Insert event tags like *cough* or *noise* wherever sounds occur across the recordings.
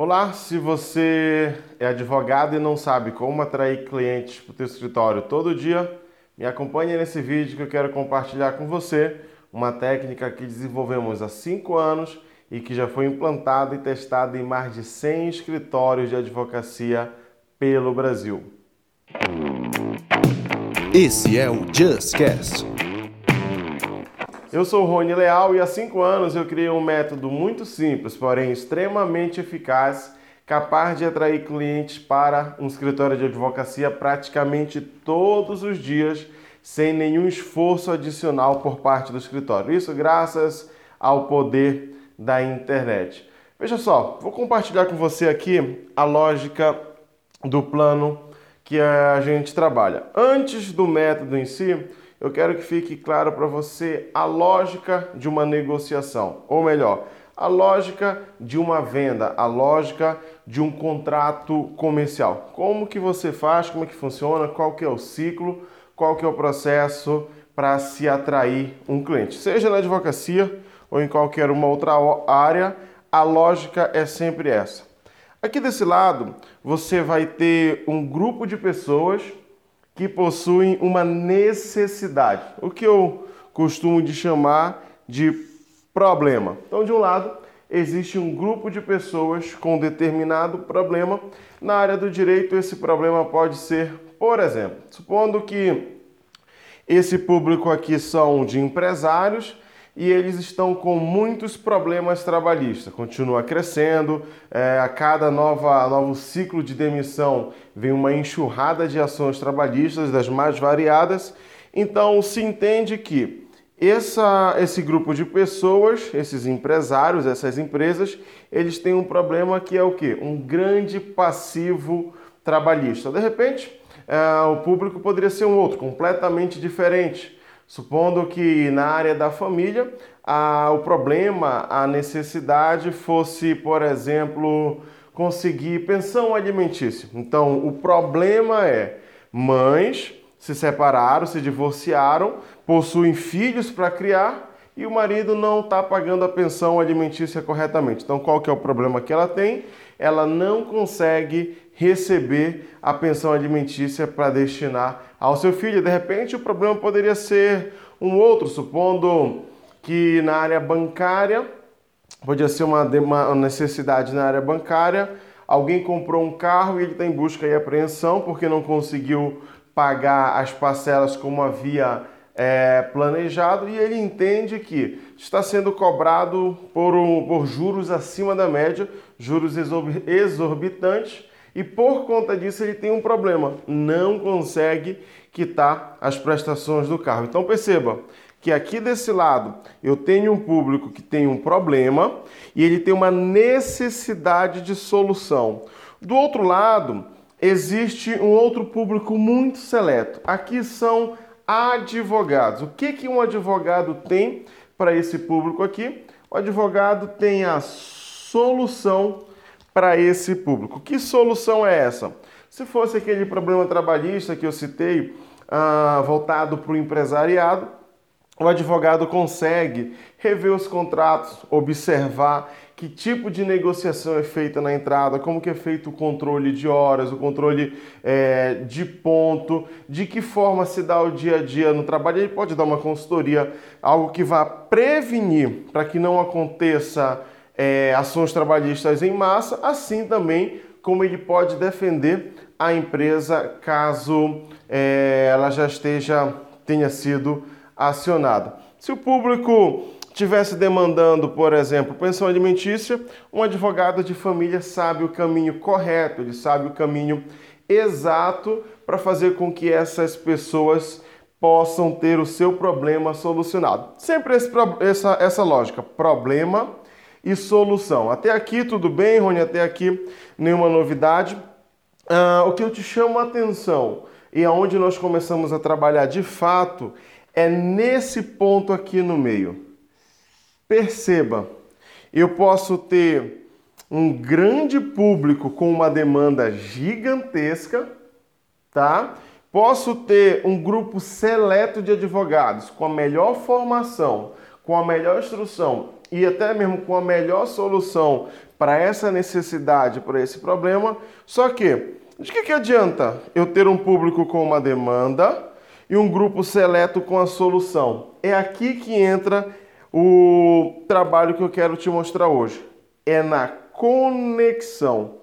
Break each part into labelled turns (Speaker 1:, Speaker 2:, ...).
Speaker 1: Olá, se você é advogado e não sabe como atrair clientes para o seu escritório todo dia, me acompanhe nesse vídeo que eu quero compartilhar com você uma técnica que desenvolvemos há 5 anos e que já foi implantada e testada em mais de 100 escritórios de advocacia pelo Brasil.
Speaker 2: Esse é o JustCast.
Speaker 1: Eu sou Rony Leal e há cinco anos eu criei um método muito simples, porém extremamente eficaz, capaz de atrair clientes para um escritório de advocacia praticamente todos os dias, sem nenhum esforço adicional por parte do escritório. Isso graças ao poder da internet. Veja só, vou compartilhar com você aqui a lógica do plano que a gente trabalha. Antes do método em si, eu quero que fique claro para você a lógica de uma negociação, ou melhor, a lógica de uma venda, a lógica de um contrato comercial. Como que você faz, como é que funciona, qual que é o ciclo, qual que é o processo para se atrair um cliente. Seja na advocacia ou em qualquer uma outra área, a lógica é sempre essa. Aqui desse lado, você vai ter um grupo de pessoas que possuem uma necessidade, o que eu costumo de chamar de problema. Então, de um lado, existe um grupo de pessoas com determinado problema. Na área do direito, esse problema pode ser, por exemplo, supondo que esse público aqui são de empresários e eles estão com muitos problemas trabalhistas. Continua crescendo, é, a cada nova, novo ciclo de demissão vem uma enxurrada de ações trabalhistas das mais variadas. Então se entende que essa, esse grupo de pessoas, esses empresários, essas empresas, eles têm um problema que é o que? Um grande passivo trabalhista. De repente, é, o público poderia ser um outro, completamente diferente Supondo que na área da família a, o problema, a necessidade fosse, por exemplo, conseguir pensão alimentícia. Então, o problema é mães se separaram, se divorciaram, possuem filhos para criar e o marido não está pagando a pensão alimentícia corretamente. Então, qual que é o problema que ela tem? Ela não consegue receber a pensão alimentícia para destinar ao seu filho. De repente, o problema poderia ser um outro, supondo que na área bancária, podia ser uma, necessidade na área bancária, alguém comprou um carro e ele está em busca e apreensão porque não conseguiu pagar as parcelas como havia é, planejado e ele entende que está sendo cobrado por, um, por juros acima da média, juros exorbitantes e por conta disso ele tem um problema, não consegue quitar as prestações do carro. Então perceba que aqui desse lado eu tenho um público que tem um problema e ele tem uma necessidade de solução. Do outro lado, existe um outro público muito seleto. Aqui são advogados. O que, que um advogado tem para esse público aqui? O advogado tem a solução para esse público. Que solução é essa? Se fosse aquele problema trabalhista que eu citei, ah, voltado para o empresariado, o advogado consegue rever os contratos, observar que tipo de negociação é feita na entrada, como que é feito o controle de horas, o controle é, de ponto, de que forma se dá o dia a dia no trabalho. Ele pode dar uma consultoria, algo que vá prevenir para que não aconteça é, ações trabalhistas em massa, assim também como ele pode defender a empresa caso é, ela já esteja tenha sido acionada. Se o público tivesse demandando, por exemplo, pensão alimentícia, um advogado de família sabe o caminho correto, ele sabe o caminho exato para fazer com que essas pessoas possam ter o seu problema solucionado. Sempre esse, essa, essa lógica, problema e solução. Até aqui tudo bem, Rony? Até aqui nenhuma novidade. Ah, o que eu te chamo a atenção e aonde nós começamos a trabalhar de fato é nesse ponto aqui no meio. Perceba, eu posso ter um grande público com uma demanda gigantesca, tá? Posso ter um grupo seleto de advogados com a melhor formação, com a melhor instrução e até mesmo com a melhor solução para essa necessidade, para esse problema. Só que, de que, que adianta eu ter um público com uma demanda e um grupo seleto com a solução? É aqui que entra o trabalho que eu quero te mostrar hoje. É na conexão.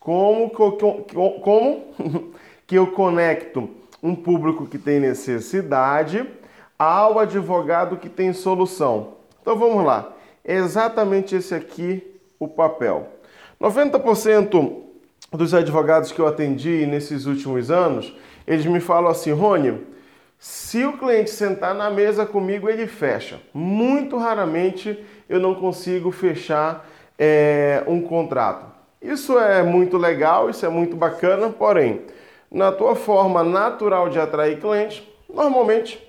Speaker 1: Como, como *laughs* que eu conecto um público que tem necessidade ao advogado que tem solução? Então vamos lá. É exatamente esse aqui o papel. 90% dos advogados que eu atendi nesses últimos anos, eles me falam assim, Rony, se o cliente sentar na mesa comigo, ele fecha. Muito raramente eu não consigo fechar é, um contrato. Isso é muito legal, isso é muito bacana, porém, na tua forma natural de atrair clientes, normalmente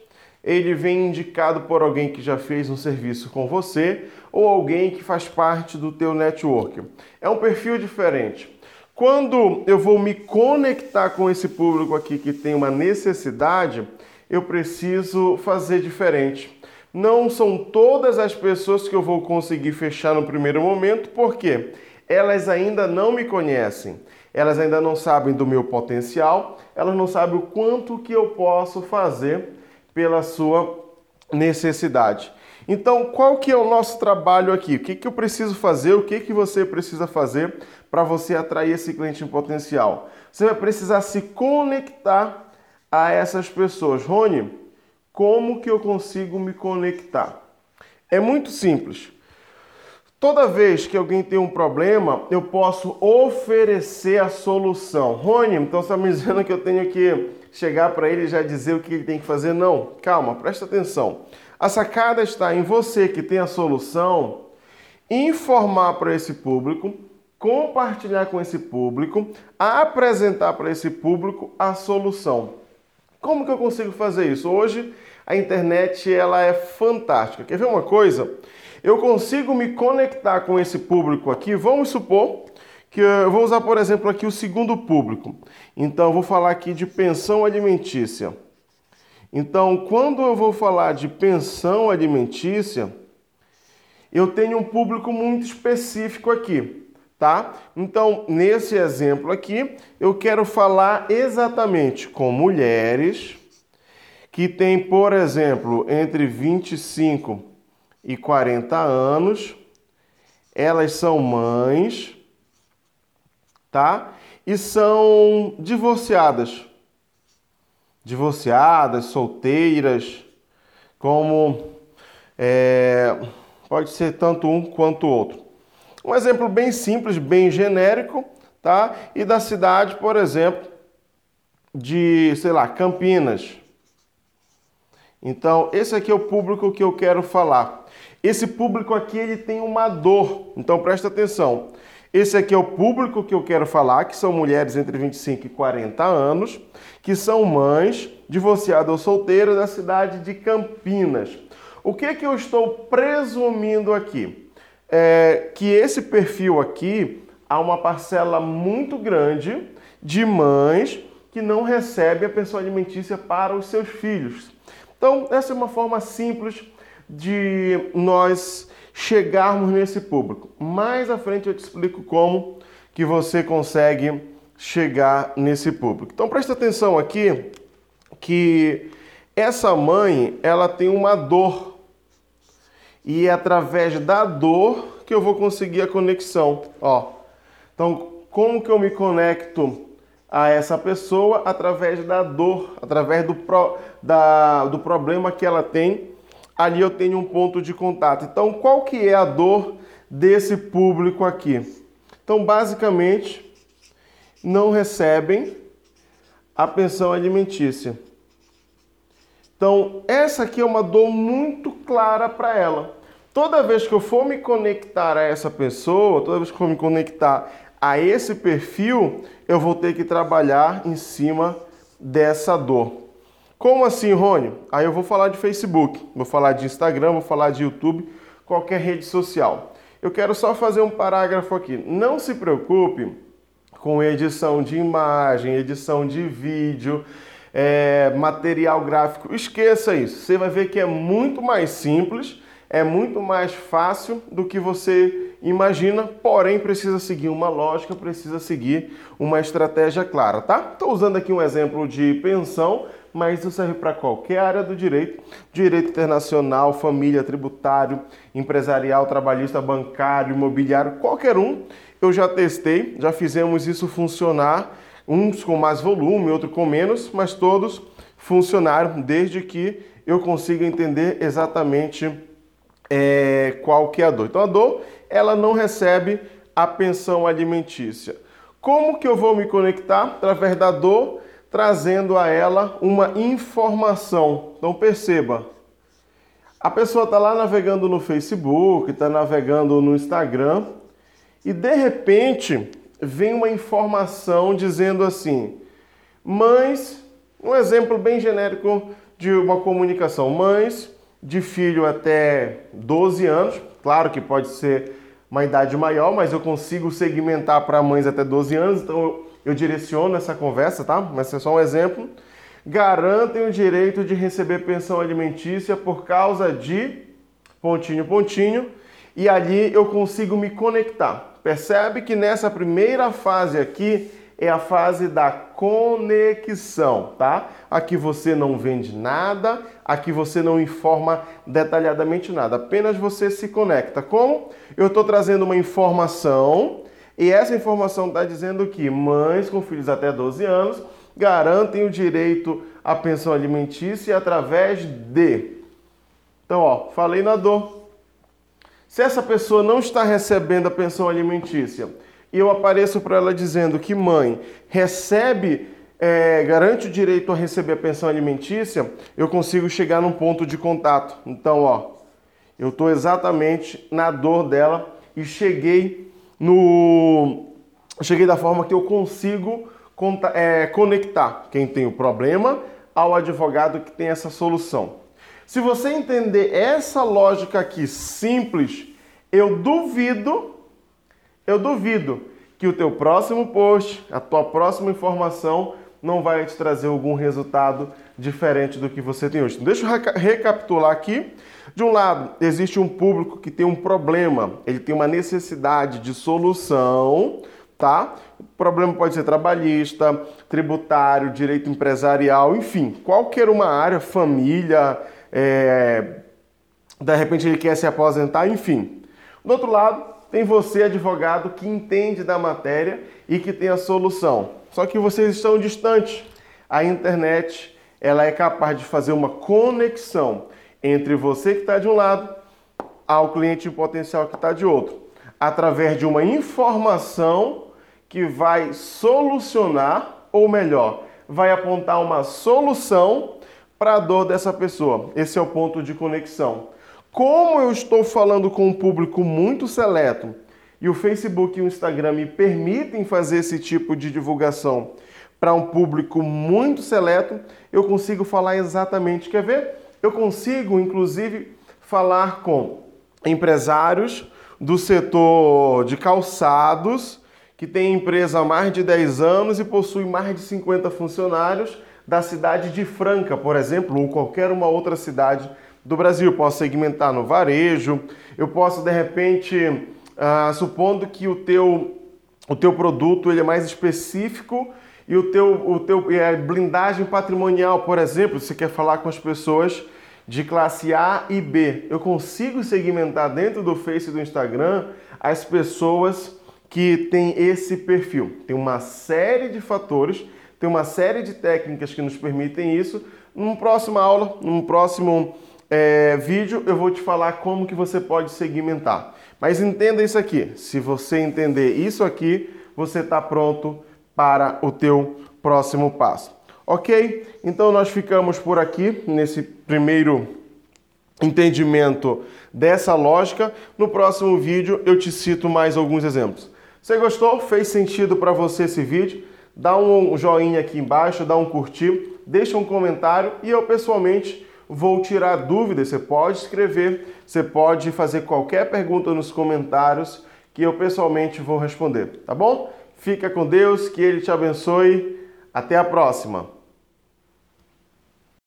Speaker 1: ele vem indicado por alguém que já fez um serviço com você ou alguém que faz parte do teu network. É um perfil diferente. Quando eu vou me conectar com esse público aqui que tem uma necessidade, eu preciso fazer diferente. Não são todas as pessoas que eu vou conseguir fechar no primeiro momento, porque elas ainda não me conhecem, elas ainda não sabem do meu potencial, elas não sabem o quanto que eu posso fazer pela sua necessidade. Então, qual que é o nosso trabalho aqui? O que, que eu preciso fazer? O que, que você precisa fazer para você atrair esse cliente em potencial? Você vai precisar se conectar a essas pessoas. Rony, como que eu consigo me conectar? É muito simples. Toda vez que alguém tem um problema, eu posso oferecer a solução. Rony, então você está me *laughs* dizendo que eu tenho que chegar para ele e já dizer o que ele tem que fazer? Não, calma, presta atenção. A sacada está em você que tem a solução, informar para esse público, compartilhar com esse público, apresentar para esse público a solução. Como que eu consigo fazer isso? Hoje a internet ela é fantástica. Quer ver uma coisa? Eu consigo me conectar com esse público aqui. Vamos supor que eu vou usar, por exemplo, aqui o segundo público. Então, eu vou falar aqui de pensão alimentícia. Então, quando eu vou falar de pensão alimentícia, eu tenho um público muito específico aqui, tá? Então, nesse exemplo aqui, eu quero falar exatamente com mulheres que têm, por exemplo, entre 25 e 40 anos, elas são mães, tá? E são divorciadas divorciadas, solteiras, como é, pode ser tanto um quanto outro. Um exemplo bem simples, bem genérico, tá? E da cidade, por exemplo, de, sei lá, Campinas. Então, esse aqui é o público que eu quero falar. Esse público aqui, ele tem uma dor. Então, presta atenção. Esse aqui é o público que eu quero falar, que são mulheres entre 25 e 40 anos, que são mães, divorciadas ou solteiras da cidade de Campinas. O que, que eu estou presumindo aqui? É que esse perfil aqui há uma parcela muito grande de mães que não recebem a pensão alimentícia para os seus filhos. Então, essa é uma forma simples de nós chegarmos nesse público. Mais à frente eu te explico como que você consegue chegar nesse público. Então presta atenção aqui que essa mãe, ela tem uma dor. E é através da dor que eu vou conseguir a conexão, ó. Então, como que eu me conecto a essa pessoa através da dor, através do, pro, da, do problema que ela tem ali eu tenho um ponto de contato. Então, qual que é a dor desse público aqui? Então, basicamente, não recebem a pensão alimentícia. Então, essa aqui é uma dor muito clara para ela. Toda vez que eu for me conectar a essa pessoa, toda vez que eu for me conectar a esse perfil, eu vou ter que trabalhar em cima dessa dor. Como assim, Rony? Aí eu vou falar de Facebook, vou falar de Instagram, vou falar de YouTube, qualquer rede social. Eu quero só fazer um parágrafo aqui. Não se preocupe com edição de imagem, edição de vídeo, é, material gráfico. Esqueça isso. Você vai ver que é muito mais simples, é muito mais fácil do que você imagina, porém precisa seguir uma lógica, precisa seguir uma estratégia clara, tá? Estou usando aqui um exemplo de pensão, mas isso serve para qualquer área do direito, direito internacional, família, tributário, empresarial, trabalhista, bancário, imobiliário, qualquer um. Eu já testei, já fizemos isso funcionar, uns com mais volume, outros com menos, mas todos funcionaram desde que eu consiga entender exatamente é, qual que é a dor. Então a dor, ela não recebe a pensão alimentícia. Como que eu vou me conectar? Através da dor, trazendo a ela uma informação. Então perceba, a pessoa está lá navegando no Facebook, está navegando no Instagram e de repente vem uma informação dizendo assim: mães, um exemplo bem genérico de uma comunicação, mães de filho até 12 anos, claro que pode ser uma idade maior, mas eu consigo segmentar para mães até 12 anos, então eu, eu direciono essa conversa, tá? Mas é só um exemplo. Garantem o direito de receber pensão alimentícia por causa de pontinho, pontinho, e ali eu consigo me conectar. Percebe que nessa primeira fase aqui é a fase da conexão, tá? Aqui você não vende nada, aqui você não informa detalhadamente nada, apenas você se conecta. Como? Eu estou trazendo uma informação e essa informação está dizendo que mães com filhos até 12 anos garantem o direito à pensão alimentícia através de. Então, ó, falei na dor. Se essa pessoa não está recebendo a pensão alimentícia, e eu apareço para ela dizendo que mãe recebe, é, garante o direito a receber a pensão alimentícia, eu consigo chegar num ponto de contato. Então, ó, eu estou exatamente na dor dela e cheguei no. Cheguei da forma que eu consigo é, conectar quem tem o problema ao advogado que tem essa solução. Se você entender essa lógica aqui simples, eu duvido eu duvido que o teu próximo post, a tua próxima informação não vai te trazer algum resultado diferente do que você tem hoje. Então, deixa eu recapitular aqui. De um lado, existe um público que tem um problema, ele tem uma necessidade de solução, tá? O problema pode ser trabalhista, tributário, direito empresarial, enfim, qualquer uma área, família, é... de repente ele quer se aposentar, enfim. Do outro lado, tem você, advogado, que entende da matéria e que tem a solução. Só que vocês estão distantes. A internet ela é capaz de fazer uma conexão entre você que está de um lado ao cliente potencial que está de outro, através de uma informação que vai solucionar, ou melhor, vai apontar uma solução para a dor dessa pessoa. Esse é o ponto de conexão. Como eu estou falando com um público muito seleto e o Facebook e o Instagram me permitem fazer esse tipo de divulgação para um público muito seleto, eu consigo falar exatamente. Quer ver? Eu consigo, inclusive, falar com empresários do setor de calçados que tem empresa há mais de 10 anos e possui mais de 50 funcionários da cidade de Franca, por exemplo, ou qualquer uma outra cidade do Brasil. Eu posso segmentar no varejo, eu posso de repente, ah, supondo que o teu, o teu produto ele é mais específico e o teu, o teu é, blindagem patrimonial, por exemplo, você quer falar com as pessoas de classe A e B. Eu consigo segmentar dentro do Face e do Instagram as pessoas que têm esse perfil. Tem uma série de fatores, tem uma série de técnicas que nos permitem isso. Numa próxima aula, num próximo é, vídeo eu vou te falar como que você pode segmentar. Mas entenda isso aqui. Se você entender isso aqui, você está pronto para o teu próximo passo. Ok? Então nós ficamos por aqui nesse primeiro entendimento dessa lógica. No próximo vídeo eu te cito mais alguns exemplos. Você gostou? Fez sentido para você esse vídeo? Dá um joinha aqui embaixo, dá um curtir, deixa um comentário e eu pessoalmente vou tirar dúvidas. Você pode escrever, você pode fazer qualquer pergunta nos comentários que eu pessoalmente vou responder, tá bom? Fica com Deus, que Ele te abençoe. Até a próxima!